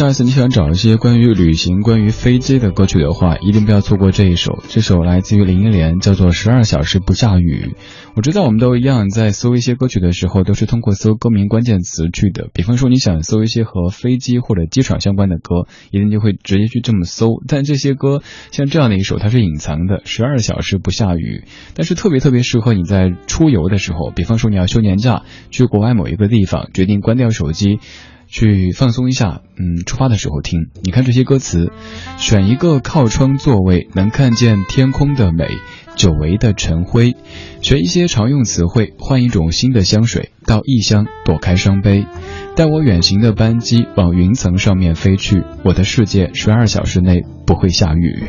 下一次你想找一些关于旅行、关于飞机的歌曲的话，一定不要错过这一首。这首来自于林忆莲，叫做《十二小时不下雨》。我知道我们都一样，在搜一些歌曲的时候，都是通过搜歌名关键词去的。比方说，你想搜一些和飞机或者机场相关的歌，一定就会直接去这么搜。但这些歌像这样的一首，它是隐藏的，《十二小时不下雨》，但是特别特别适合你在出游的时候。比方说，你要休年假，去国外某一个地方，决定关掉手机。去放松一下，嗯，出发的时候听。你看这些歌词，选一个靠窗座位，能看见天空的美，久违的晨辉。学一些常用词汇，换一种新的香水，到异乡躲开伤悲。带我远行的班机往云层上面飞去，我的世界十二小时内不会下雨。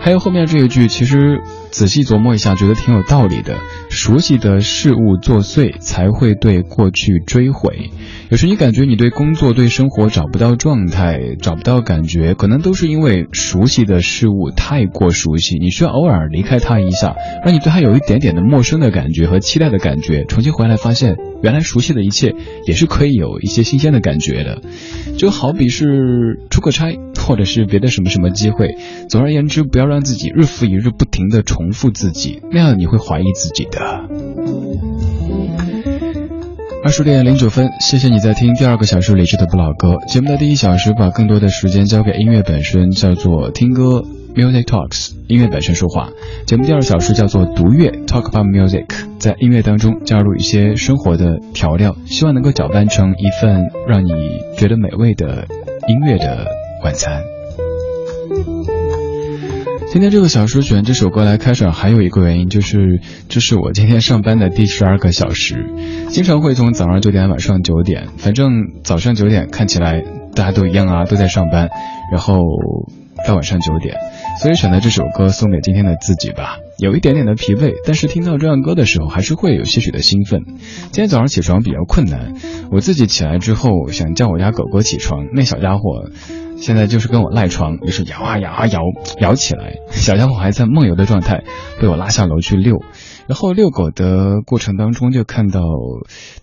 还有后面这一句，其实。仔细琢磨一下，觉得挺有道理的。熟悉的事物作祟，才会对过去追悔。有时你感觉你对工作、对生活找不到状态，找不到感觉，可能都是因为熟悉的事物太过熟悉，你需要偶尔离开它一下，让你对它有一点点的陌生的感觉和期待的感觉，重新回来发现，原来熟悉的一切也是可以有一些新鲜的感觉的。就好比是出个差，或者是别的什么什么机会，总而言之，不要让自己日复一日不停的重重复自己，那样你会怀疑自己的。二十点零九分，谢谢你在听第二个小时理智的不老歌。节目的第一小时把更多的时间交给音乐本身，叫做听歌 （music talks），音乐本身说话。节目第二小时叫做读乐 （talk about music），在音乐当中加入一些生活的调料，希望能够搅拌成一份让你觉得美味的音乐的晚餐。今天这个小时选这首歌来开场，还有一个原因就是，这是我今天上班的第十二个小时，经常会从早上九点晚上九点，反正早上九点看起来大家都一样啊，都在上班，然后到晚上九点，所以选择这首歌送给今天的自己吧。有一点点的疲惫，但是听到这样歌的时候，还是会有些许的兴奋。今天早上起床比较困难，我自己起来之后想叫我家狗狗起床，那小家伙。现在就是跟我赖床，于是摇啊摇啊摇，摇起来。小家伙还在梦游的状态，被我拉下楼去遛。然后遛狗的过程当中，就看到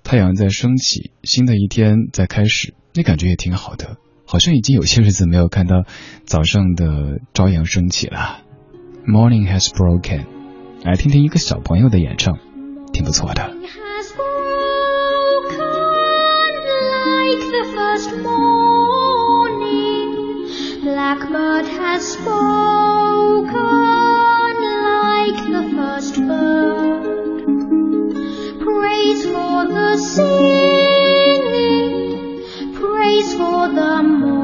太阳在升起，新的一天在开始，那感觉也挺好的。好像已经有些日子没有看到早上的朝阳升起了。Morning has broken，来听听一个小朋友的演唱，挺不错的。Blackbird has spoken like the first bird. Praise for the singing, praise for the morning,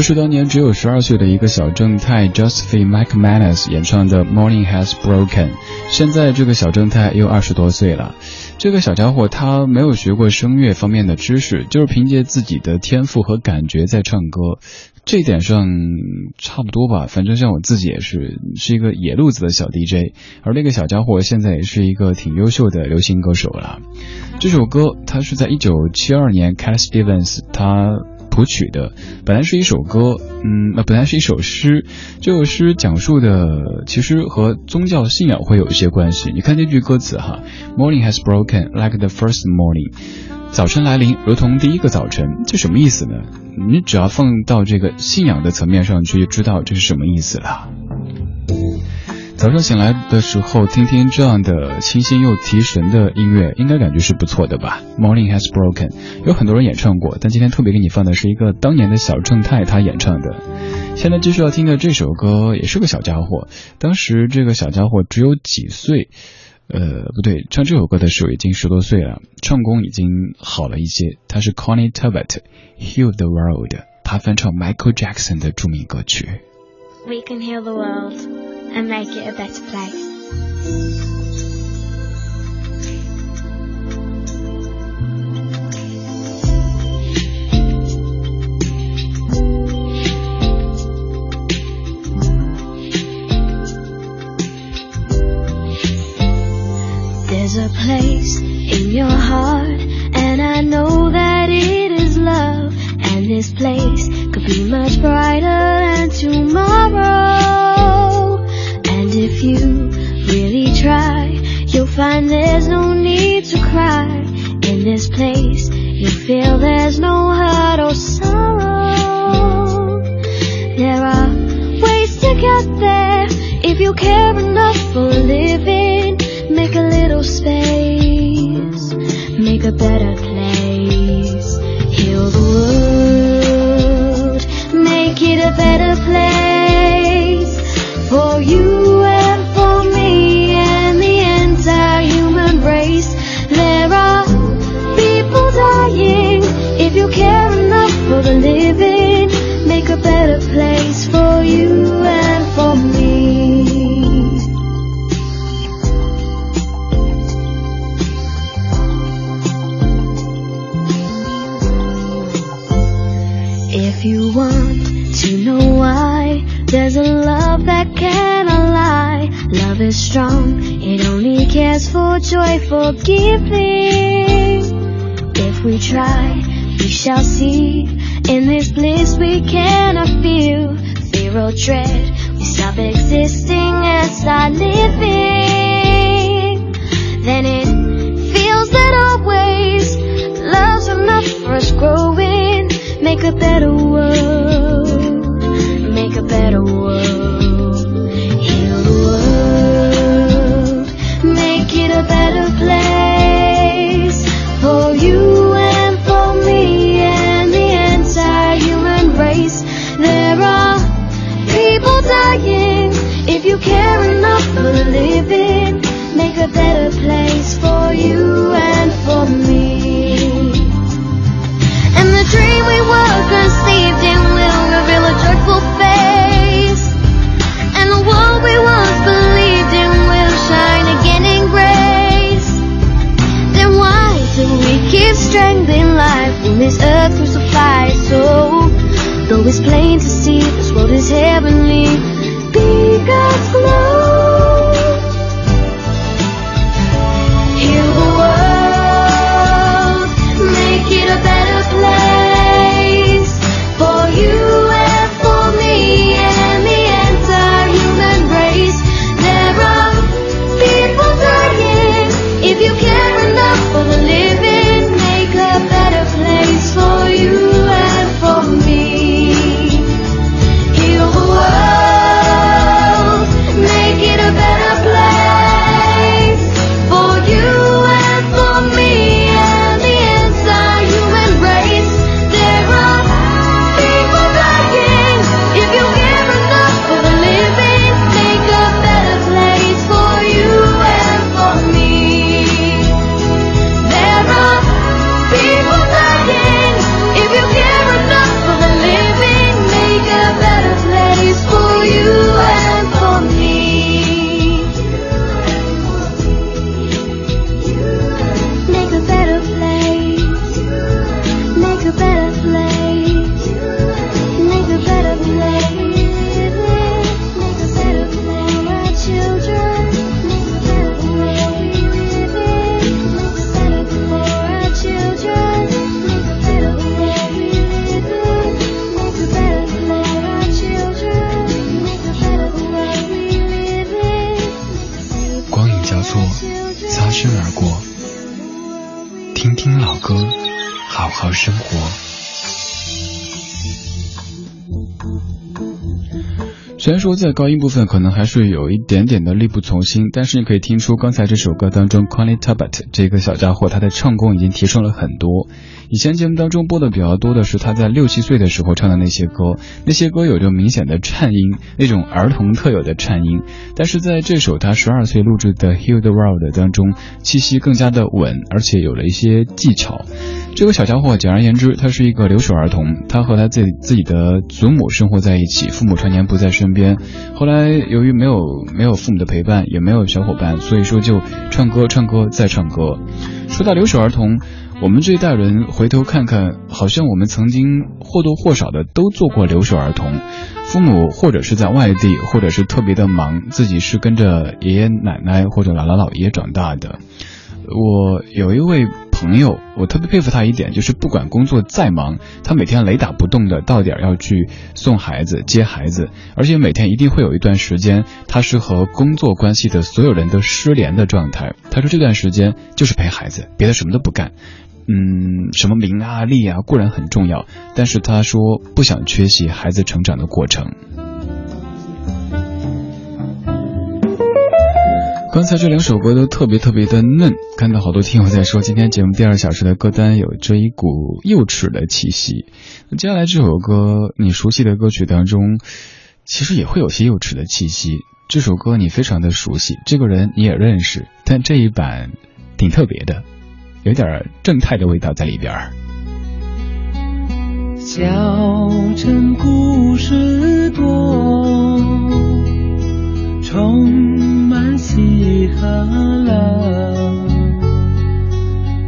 这是当年只有十二岁的一个小正太 Josephine McManus 演唱的《Morning Has Broken》。现在这个小正太又二十多岁了。这个小家伙他没有学过声乐方面的知识，就是凭借自己的天赋和感觉在唱歌。这一点上差不多吧，反正像我自己也是是一个野路子的小 DJ，而那个小家伙现在也是一个挺优秀的流行歌手了。这首歌他是在一九七二年 Cat Stevens 他谱曲的。本来是一首歌，嗯，那本来是一首诗。这首诗讲述的其实和宗教信仰会有一些关系。你看这句歌词哈，Morning has broken like the first morning，早晨来临如同第一个早晨，这什么意思呢？你只要放到这个信仰的层面上去，就知道这是什么意思了。早上醒来的时候，听听这样的清新又提神的音乐，应该感觉是不错的吧？Morning has broken，有很多人演唱过，但今天特别给你放的是一个当年的小正太他演唱的。现在继续要听的这首歌也是个小家伙，当时这个小家伙只有几岁，呃，不对，唱这首歌的时候已经十多岁了，唱功已经好了一些。他是 Connie Tabet，Heal the World，他翻唱 Michael Jackson 的著名歌曲。We can heal the world and make it a better place. There's a place in your heart, and I know that it is love. And this place could be much brighter than tomorrow. Find there's no need to cry. In this place, you'll feel there's no hurt or sorrow. There are ways to get there if you care enough for living. Giving. If we try, we shall see. In this bliss we cannot feel fear or dread. We stop existing and start living. Then it feels that always love's enough for us growing. Make a better world. Make a better world. 虽然说在高音部分可能还是有一点点的力不从心，但是你可以听出刚才这首歌当中 Connie Tabet 这个小家伙他的唱功已经提升了很多。以前节目当中播的比较多的是他在六七岁的时候唱的那些歌，那些歌有着明显的颤音，那种儿童特有的颤音。但是在这首他十二岁录制的 Heal the World 当中，气息更加的稳，而且有了一些技巧。这个小家伙，简而言之，他是一个留守儿童。他和他自己自己的祖母生活在一起，父母常年不在身边。后来由于没有没有父母的陪伴，也没有小伙伴，所以说就唱歌唱歌再唱歌。说到留守儿童，我们这一代人回头看看，好像我们曾经或多或少的都做过留守儿童。父母或者是在外地，或者是特别的忙，自己是跟着爷爷奶奶或者姥姥姥爷长大的。我有一位。朋友，我特别佩服他一点，就是不管工作再忙，他每天雷打不动的到点要去送孩子、接孩子，而且每天一定会有一段时间，他是和工作关系的所有人都失联的状态。他说这段时间就是陪孩子，别的什么都不干。嗯，什么名啊、利啊固然很重要，但是他说不想缺席孩子成长的过程。刚才这两首歌都特别特别的嫩，看到好多听友在说，今天节目第二小时的歌单有着一股幼稚的气息。接下来这首歌，你熟悉的歌曲当中，其实也会有些幼稚的气息。这首歌你非常的熟悉，这个人你也认识，但这一版挺特别的，有点正太的味道在里边。小城故事多，充。满喜和乐。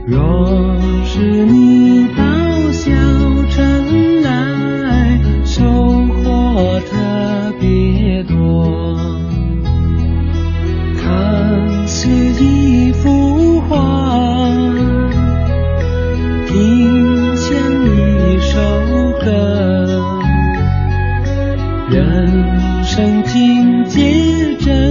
若是你到小城来，收获特别多。看似一幅画，人生境界真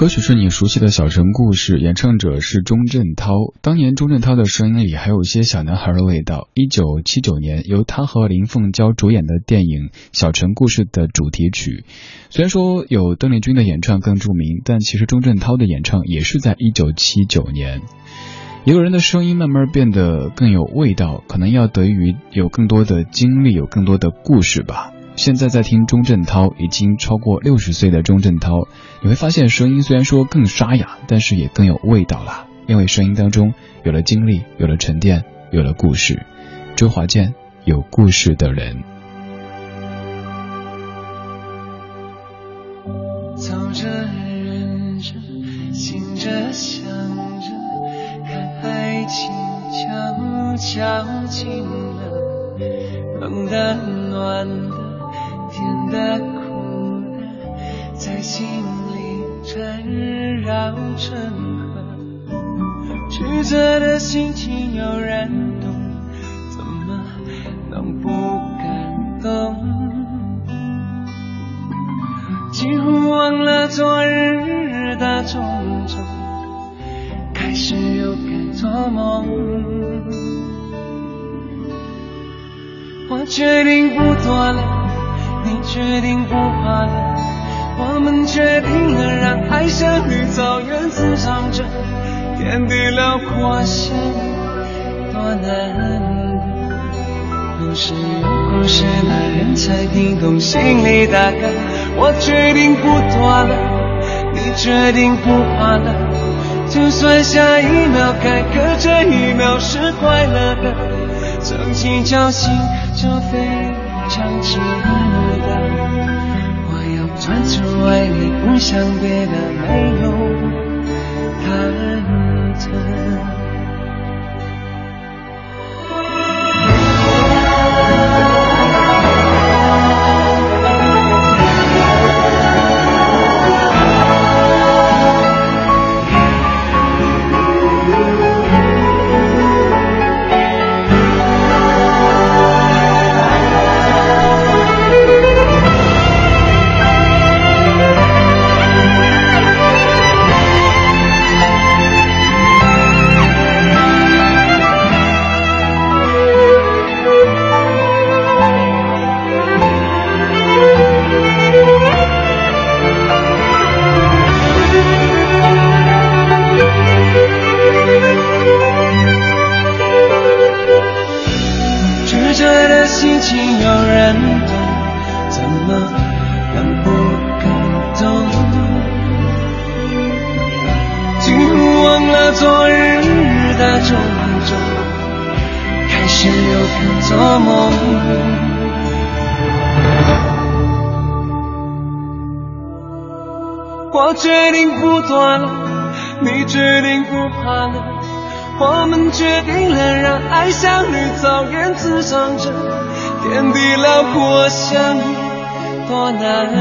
歌曲是你熟悉的小城故事，演唱者是钟镇涛。当年钟镇涛的声音里还有一些小男孩的味道。一九七九年，由他和林凤娇主演的电影《小城故事》的主题曲，虽然说有邓丽君的演唱更著名，但其实钟镇涛的演唱也是在一九七九年。一个人的声音慢慢变得更有味道，可能要得益于有更多的经历，有更多的故事吧。现在在听钟镇涛，已经超过六十岁的钟镇涛，你会发现声音虽然说更沙哑，但是也更有味道了，因为声音当中有了经历，有了沉淀，有了故事。周华健，有故事的人。走着，忍着，醒着，想着，看爱情悄悄近了，冷的，暖的。甜的苦的，在心里缠绕成河，曲折的心情有人懂，怎么能不感动？几乎忘了昨日的种种，开始又该做梦。我决定不躲了，你决定不怕了，我们决定了让爱像绿草原滋长着，天地辽阔相遇多难得。故事有故事的人才听懂心里大概。我决定不躲了，你决定不怕了，就算下一秒该可这一秒是快乐的，曾经侥幸就飞想知道。我要专注爱你，不想别的，没有忐忑。开始又该做梦。我决定不躲了，你决定不怕了。我们决定了，让爱像绿草原滋长着，天地辽阔相遇多难得。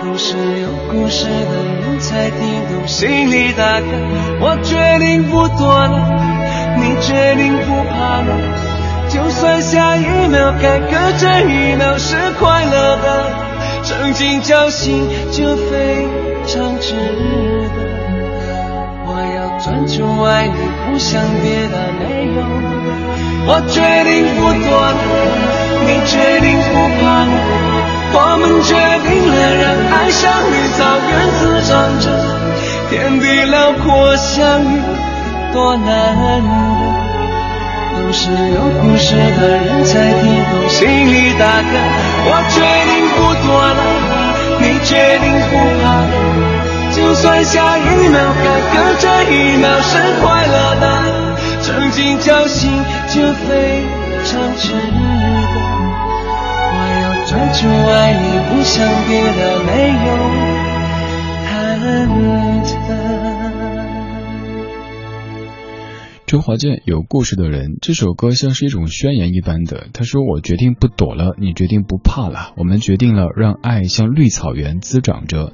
故事有故事的人才听懂心里大概。我决定不躲了，你决定不怕了，就算下一秒该隔这一秒是快乐的，曾经侥幸就非常值得。我要专注爱你，不想别的没有。我决定不躲了，你决定不怕了，我们决定了，让爱像绿草原滋长着，天地辽阔相遇多难得。都是有故事的人才听懂心里大歌。我决定不躲了，你决定不怕了。就算下一秒该隔这一秒是快乐的，曾经侥幸就非常值得。我要专注爱你，不想别的，没有忐忑。周华健有故事的人，这首歌像是一种宣言一般的。他说：“我决定不躲了，你决定不怕了，我们决定了，让爱像绿草原滋长着。”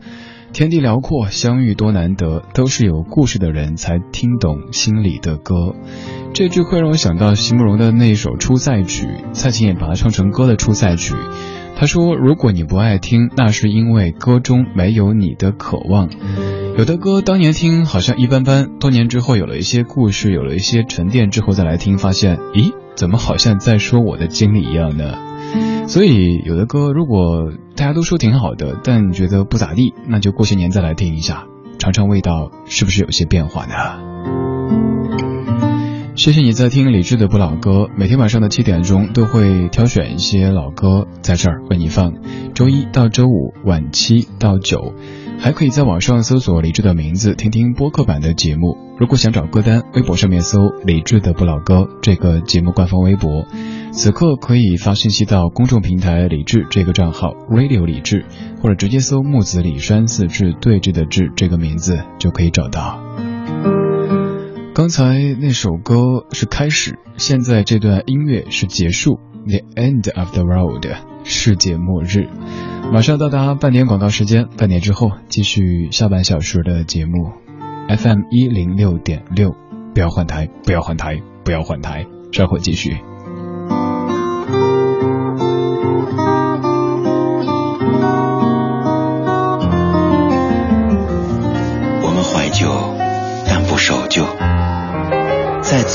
天地辽阔，相遇多难得，都是有故事的人才听懂心里的歌。这句会让我想到席慕容的那一首《出塞曲》，蔡琴也把它唱成歌的《出塞曲》。他说：“如果你不爱听，那是因为歌中没有你的渴望。有的歌当年听好像一般般，多年之后有了一些故事，有了一些沉淀之后再来听，发现，咦，怎么好像在说我的经历一样呢？”所以有的歌如果大家都说挺好的，但觉得不咋地，那就过些年再来听一下，尝尝味道是不是有些变化呢？谢谢你在听李志的不老歌，每天晚上的七点钟都会挑选一些老歌在这儿为你放，周一到周五晚七到九，还可以在网上搜索李志的名字听听播客版的节目。如果想找歌单，微博上面搜李志的不老歌这个节目官方微博。此刻可以发信息到公众平台李志这个账号 Radio 李志，或者直接搜木子李山四志对峙的志这个名字就可以找到。刚才那首歌是开始，现在这段音乐是结束。The end of the world，世界末日。马上到达半年广告时间，半年之后继续下半小时的节目，FM 一零六点六，不要换台，不要换台，不要换台，稍后继续。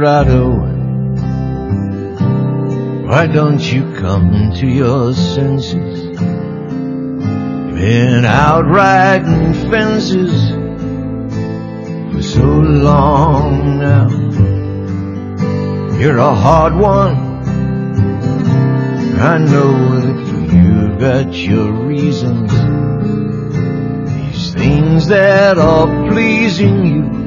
Desperado, why don't you come to your senses? You've been out riding fences for so long now. You're a hard one. I know that you've got your reasons. These things that are pleasing you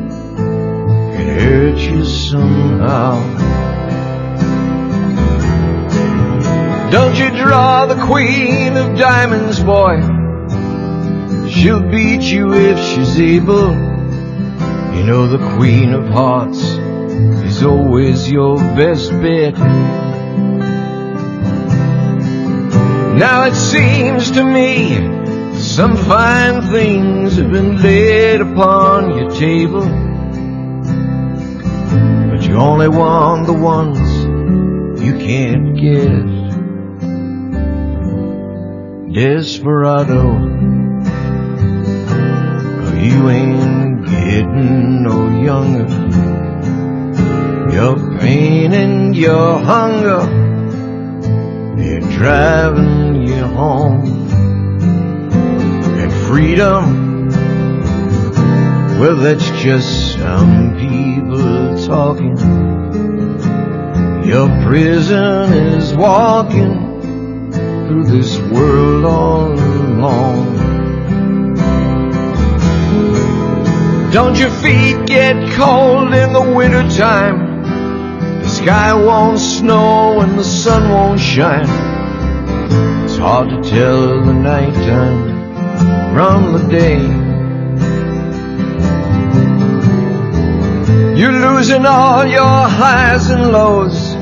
you somehow. Don't you draw the queen of diamonds, boy. She'll beat you if she's able. You know the queen of hearts is always your best bet. Now it seems to me some fine things have been laid upon your table. But you only want the ones you can't get. Desperado, you ain't getting no younger. Your pain and your hunger, they're driving you home. And freedom, well, that's just some people talking. Your prison is walking through this world all alone. Don't your feet get cold in the wintertime? The sky won't snow and the sun won't shine. It's hard to tell the nighttime from the day. You're losing all your highs and lows.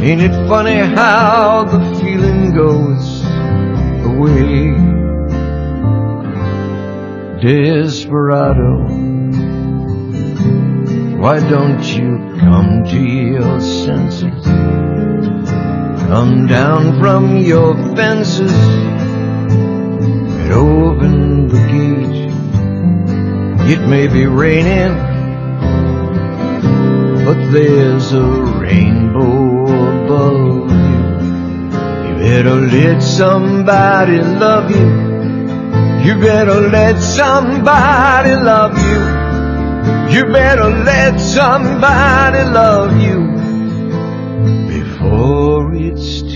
Ain't it funny how the feeling goes away? Desperado, why don't you come to your senses? Come down from your fences and open the gate. It may be raining but there's a rainbow above you. You better let somebody love you. You better let somebody love you. You better let somebody love you before it's too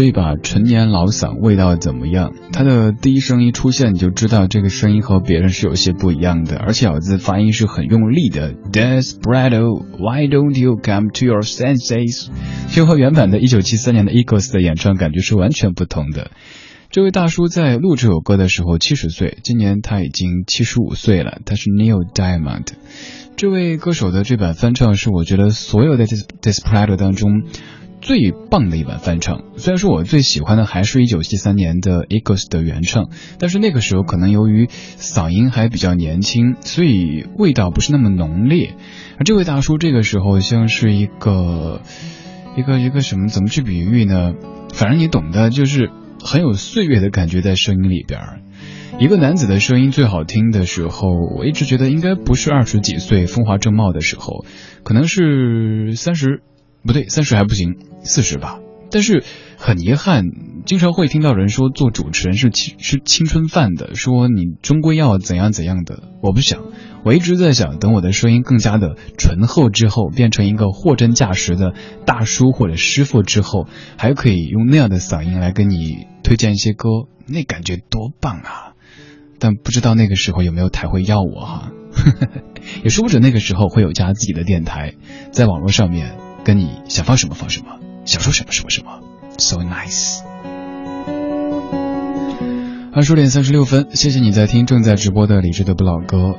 这一把陈年老嗓味道怎么样？他的第一声一出现，你就知道这个声音和别人是有些不一样的，而且咬字发音是很用力的。Desperado, why don't you come to your senses？就和原版的1973年的 Eagles 的演唱感觉是完全不同的。这位大叔在录这首歌的时候七十岁，今年他已经七十五岁了。他是 Neil Diamond。这位歌手的这版翻唱是我觉得所有的 Desperado 当中。最棒的一版翻唱，虽然说我最喜欢的还是一九七三年的 Eagles 的原唱，但是那个时候可能由于嗓音还比较年轻，所以味道不是那么浓烈。而这位大叔这个时候像是一个一个一个什么，怎么去比喻呢？反正你懂的，就是很有岁月的感觉在声音里边。一个男子的声音最好听的时候，我一直觉得应该不是二十几岁风华正茂的时候，可能是三十。不对，三十还不行，四十吧。但是很遗憾，经常会听到人说做主持人是青是青春饭的，说你终归要怎样怎样的。我不想，我一直在想，等我的声音更加的醇厚之后，变成一个货真价实的大叔或者师傅之后，还可以用那样的嗓音来跟你推荐一些歌，那感觉多棒啊！但不知道那个时候有没有台会要我哈，也说不准那个时候会有家自己的电台，在网络上面你想放什么放什么，想说什么什么什么，so nice。二十点三十六分，谢谢你在听正在直播的李志的不老歌。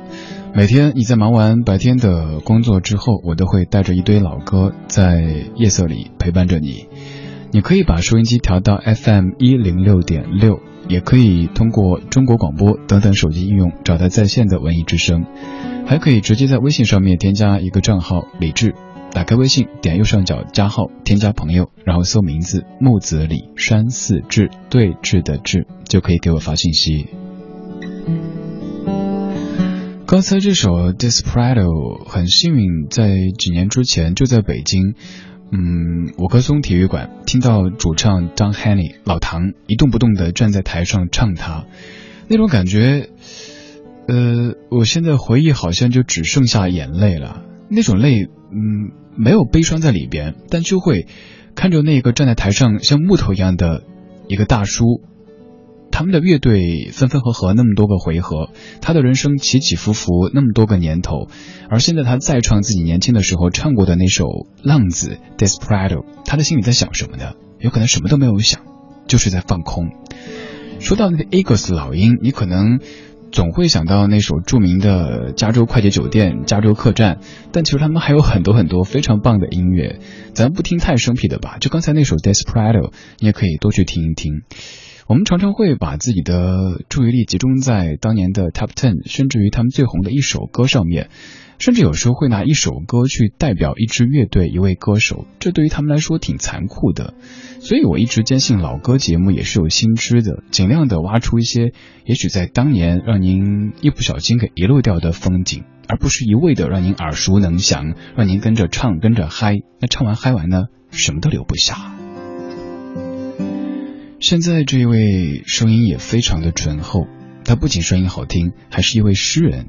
每天你在忙完白天的工作之后，我都会带着一堆老歌在夜色里陪伴着你。你可以把收音机调到 FM 一零六点六，也可以通过中国广播等等手机应用找到在线的文艺之声，还可以直接在微信上面添加一个账号李志。打开微信，点右上角加号，添加朋友，然后搜名字木子李山寺志对峙的志，就可以给我发信息。刚才这首《Desperado》很幸运，在几年之前就在北京，嗯，五棵松体育馆听到主唱 Don Henny 老唐一动不动的站在台上唱它，那种感觉，呃，我现在回忆好像就只剩下眼泪了，那种泪，嗯。没有悲伤在里边，但就会看着那个站在台上像木头一样的一个大叔，他们的乐队分分合合那么多个回合，他的人生起起伏伏那么多个年头，而现在他再唱自己年轻的时候唱过的那首《浪子》（Desperado），他的心里在想什么呢？有可能什么都没有想，就是在放空。说到那个 Eagles 老鹰，你可能。总会想到那首著名的《加州快捷酒店》《加州客栈》，但其实他们还有很多很多非常棒的音乐。咱不听太生僻的吧，就刚才那首《Desperado》，你也可以多去听一听。我们常常会把自己的注意力集中在当年的 Top Ten，甚至于他们最红的一首歌上面。甚至有时候会拿一首歌去代表一支乐队、一位歌手，这对于他们来说挺残酷的。所以我一直坚信，老歌节目也是有新知的，尽量的挖出一些也许在当年让您一不小心给遗漏掉的风景，而不是一味的让您耳熟能详，让您跟着唱、跟着嗨。那唱完嗨完呢，什么都留不下。现在这一位声音也非常的醇厚，他不仅声音好听，还是一位诗人。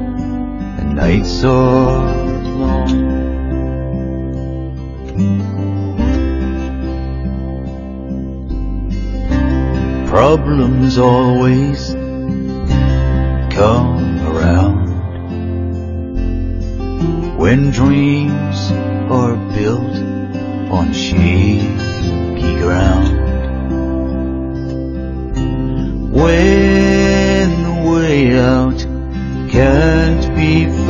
nights are long. Problems always come around when dreams are built on shaky ground. When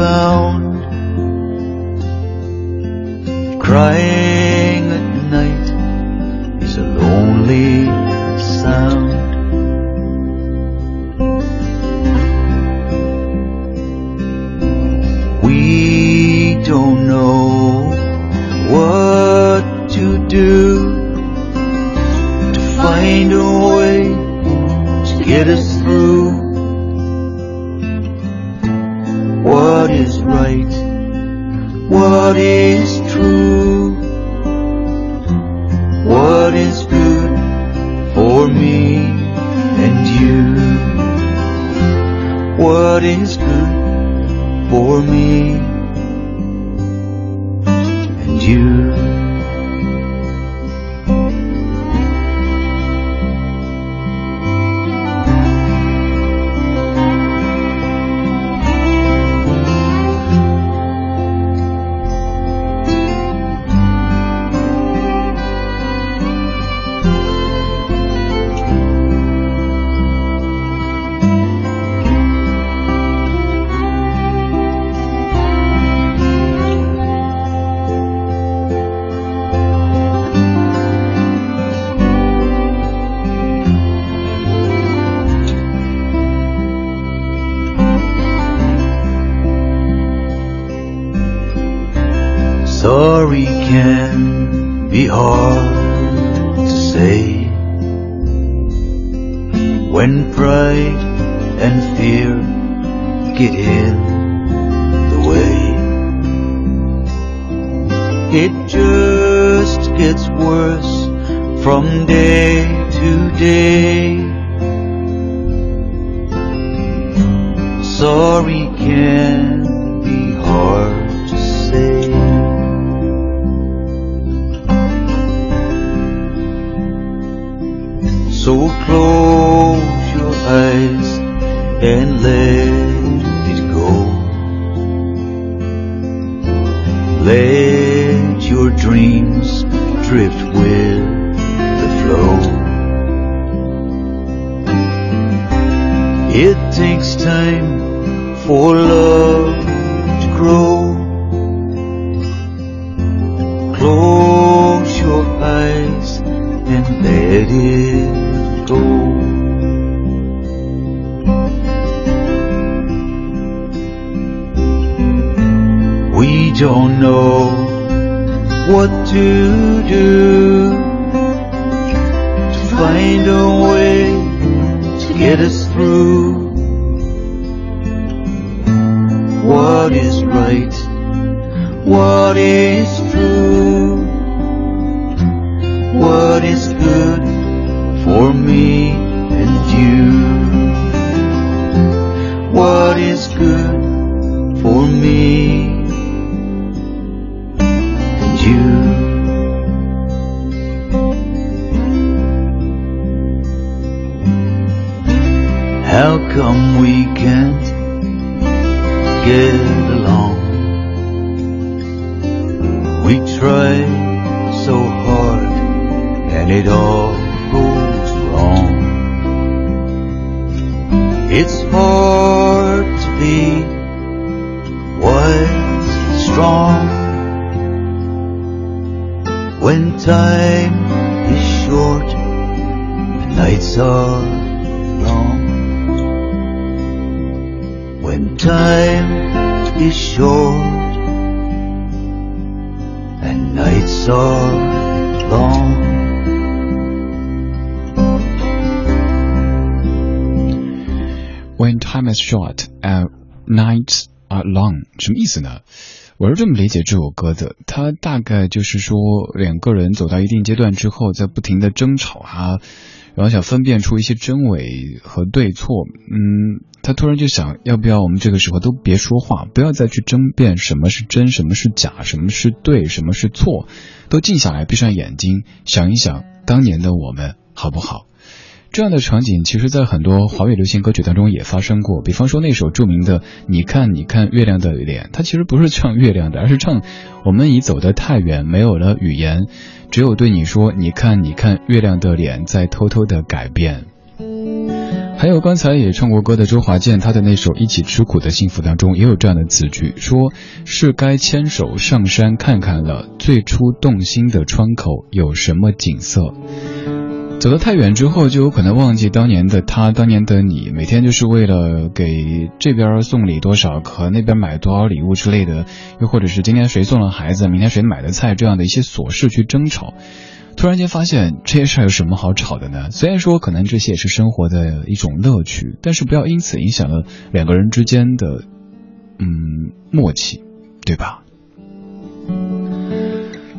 bound. Crying find a way to get us through. What is right? What is 我是这么理解这首歌的，它大概就是说两个人走到一定阶段之后，在不停的争吵啊，然后想分辨出一些真伪和对错，嗯，他突然就想，要不要我们这个时候都别说话，不要再去争辩什么是真，什么是假，什么是对，什么是错，都静下来，闭上眼睛，想一想当年的我们好不好？这样的场景，其实在很多华语流行歌曲当中也发生过。比方说那首著名的《你看你看月亮的脸》，它其实不是唱月亮的，而是唱我们已走得太远，没有了语言，只有对你说：“你看你看月亮的脸在偷偷的改变。”还有刚才也唱过歌的周华健，他的那首《一起吃苦的幸福》当中也有这样的词句，说是该牵手上山看看了，最初动心的窗口有什么景色。走得太远之后，就有可能忘记当年的他，当年的你，每天就是为了给这边送礼多少，和那边买多少礼物之类的，又或者是今天谁送了孩子，明天谁买的菜，这样的一些琐事去争吵。突然间发现这些事儿有什么好吵的呢？虽然说可能这些也是生活的一种乐趣，但是不要因此影响了两个人之间的嗯默契，对吧？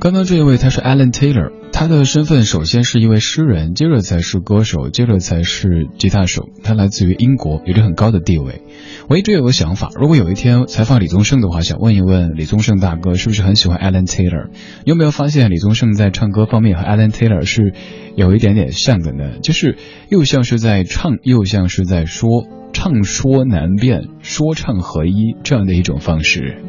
刚刚这一位他是 Alan Taylor，他的身份首先是一位诗人，接着才是歌手，接着才是吉他手。他来自于英国，有着很高的地位。我一直有个想法，如果有一天采访李宗盛的话，想问一问李宗盛大哥是不是很喜欢 Alan Taylor？你有没有发现李宗盛在唱歌方面和 Alan Taylor 是有一点点像的呢？就是又像是在唱，又像是在说，唱说难辨，说唱合一这样的一种方式。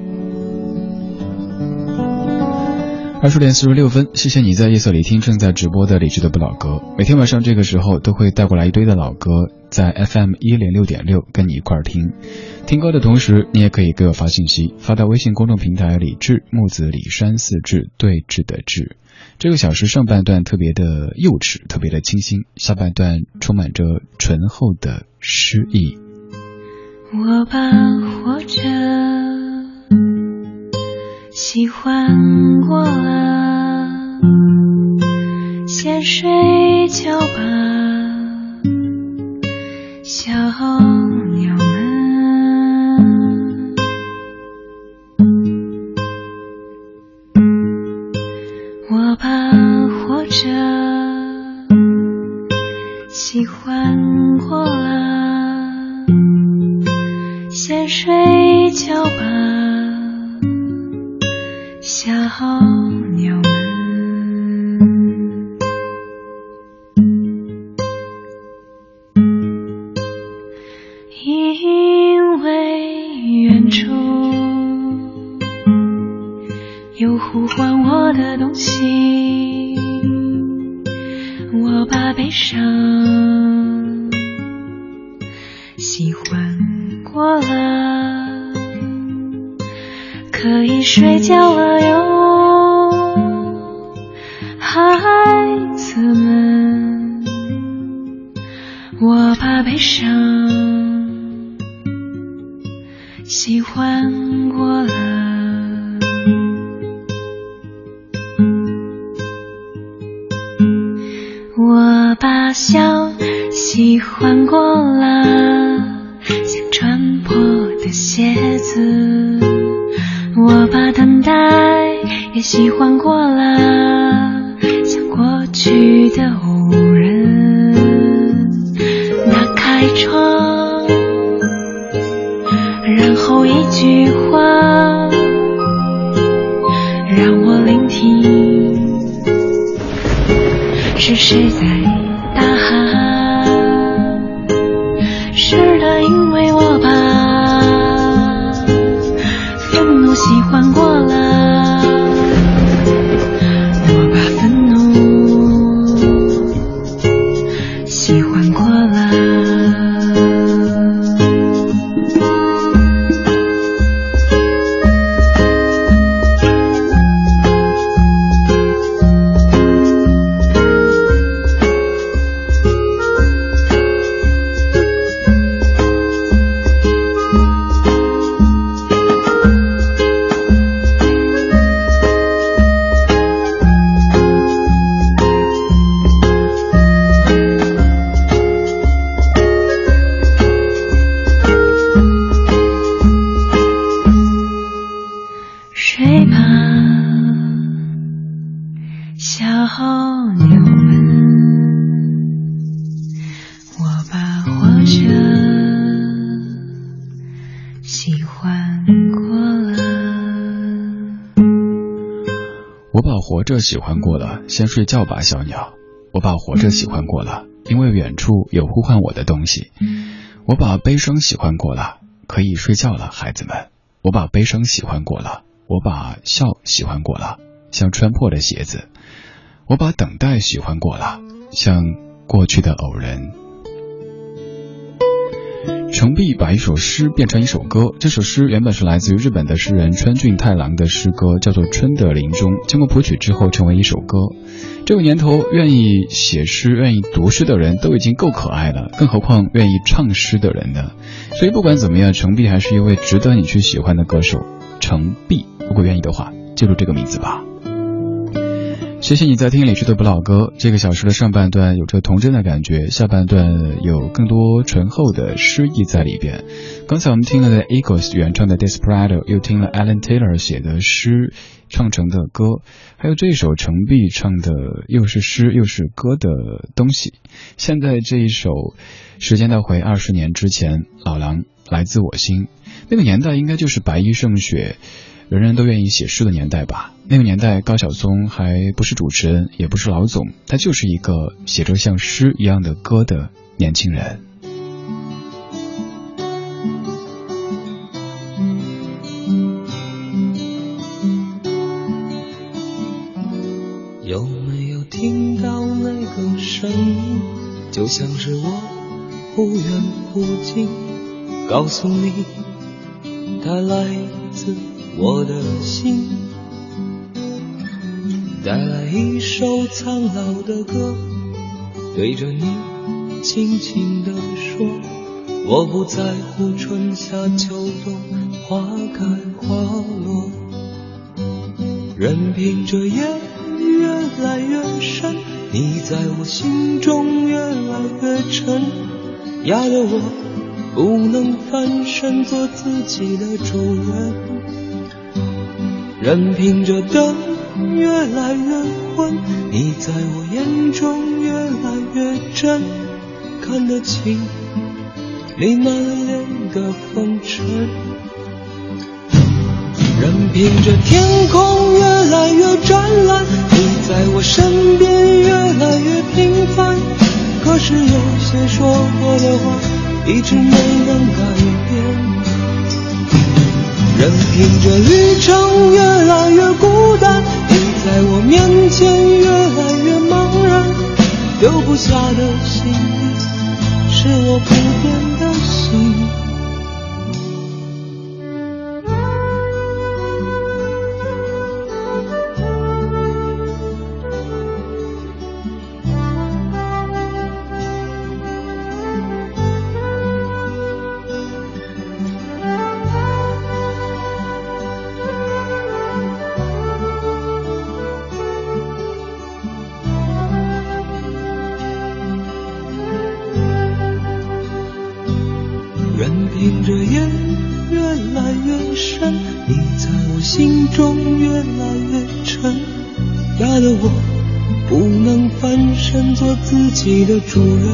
二十点四十六分，谢谢你在夜色里听正在直播的理智的不老歌。每天晚上这个时候都会带过来一堆的老歌，在 FM 一零六点六跟你一块儿听。听歌的同时，你也可以给我发信息，发到微信公众平台“李志木子李山四志对峙的志”。这个小时上半段特别的幼稚，特别的清新，下半段充满着醇厚的诗意。我把活着喜欢过了，先睡觉吧，小鸟们。我怕活着喜欢过了，先睡觉吧，孩子们，我把悲伤喜欢过了。我把笑喜欢过了，像穿破的鞋子。我把等待也喜欢过了，这喜欢过了，先睡觉吧，小鸟。我把活着喜欢过了，因为远处有呼唤我的东西。我把悲伤喜欢过了，可以睡觉了，孩子们。我把悲伤喜欢过了，我把笑喜欢过了，像穿破的鞋子。我把等待喜欢过了，像过去的偶然。程璧把一首诗变成一首歌，这首诗原本是来自于日本的诗人川俊太郎的诗歌，叫做《春的林中》，经过谱曲之后成为一首歌。这个年头，愿意写诗、愿意读诗的人都已经够可爱了，更何况愿意唱诗的人呢？所以不管怎么样，程璧还是一位值得你去喜欢的歌手。程璧，如果愿意的话，记住这个名字吧。谢谢你在听李志的不老歌。这个小时的上半段有着童真的感觉，下半段有更多醇厚的诗意在里边。刚才我们听了的 Eagles 原唱的 Desperado，又听了 Alan Taylor 写的诗唱成的歌，还有这首程璧唱的又是诗又是歌的东西。现在这一首，时间倒回二十年之前，老狼来自我心。那个年代应该就是白衣胜雪。人人都愿意写诗的年代吧。那个年代，高晓松还不是主持人，也不是老总，他就是一个写着像诗一样的歌的年轻人。有没有听到那个声音？就像是我忽远忽近，告诉你，它来自我的心，带来一首苍老的歌，对着你轻轻地说，我不在乎春夏秋冬，花开花落。任凭这夜越来越深，你在我心中越来越沉，压得我不能翻身做自己的主人。任凭这灯越来越昏，你在我眼中越来越真，看得清你满脸的风尘。任凭这天空越来越湛蓝，你在我身边越来越平凡。可是有些说过的话，一直没能改变。任凭这旅程越来越孤单，你在我面前越来越茫然。丢不下的心里，是我不变己的主人。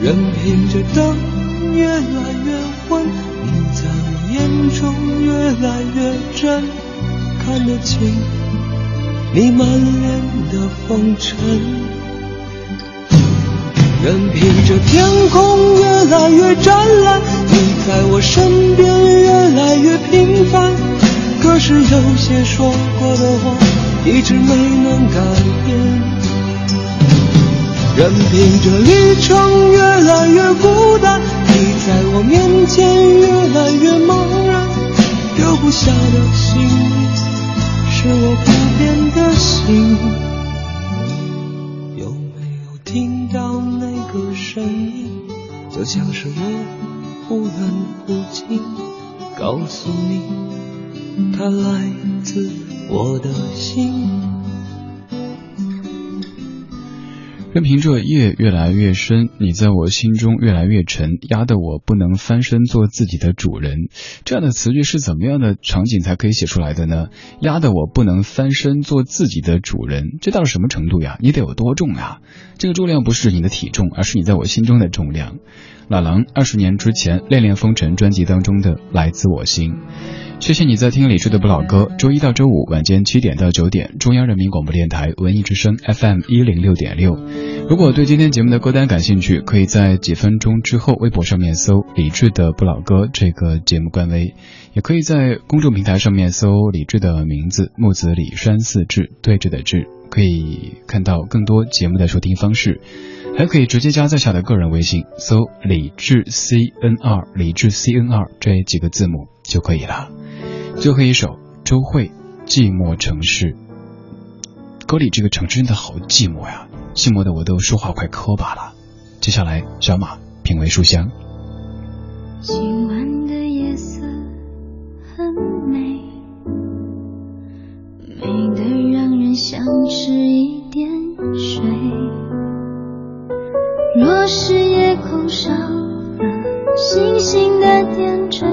任凭这灯越来越昏，你在我眼中越来越真，看得清你满脸的风尘。任凭这天空越来越湛蓝，你在我身边越来越平凡。可是有些说过的话，一直没能改变。任凭这旅程越来越孤单，你在我面前越来越茫然。留不下的心里，是我不变的心。有没有听到那个声音？就像是我忽远忽近，告诉你，它来自我的心。任凭这夜越来越深，你在我心中越来越沉，压得我不能翻身做自己的主人。这样的词句是怎么样的场景才可以写出来的呢？压得我不能翻身做自己的主人，这到了什么程度呀？你得有多重呀？这个重量不是你的体重，而是你在我心中的重量。老狼二十年之前《恋恋风尘》专辑当中的《来自我心》。谢谢你在听李志的不老歌，周一到周五晚间七点到九点，中央人民广播电台文艺之声 FM 一零六点六。如果对今天节目的歌单感兴趣，可以在几分钟之后微博上面搜“李志的不老歌”这个节目官微，也可以在公众平台上面搜李志的名字木子李山四志对峙的志，可以看到更多节目的收听方式。还可以直接加在下的个人微信，搜“李志 C N 二”，李志 C N 二这几个字母就可以了。最后一首周蕙《寂寞城市》，歌里这个城市真的好寂寞呀，寂寞的我都说话快磕巴了。接下来，小马品味书香。今晚的夜色很美，美得让人想吃一点水。若是夜空少了星星的点缀，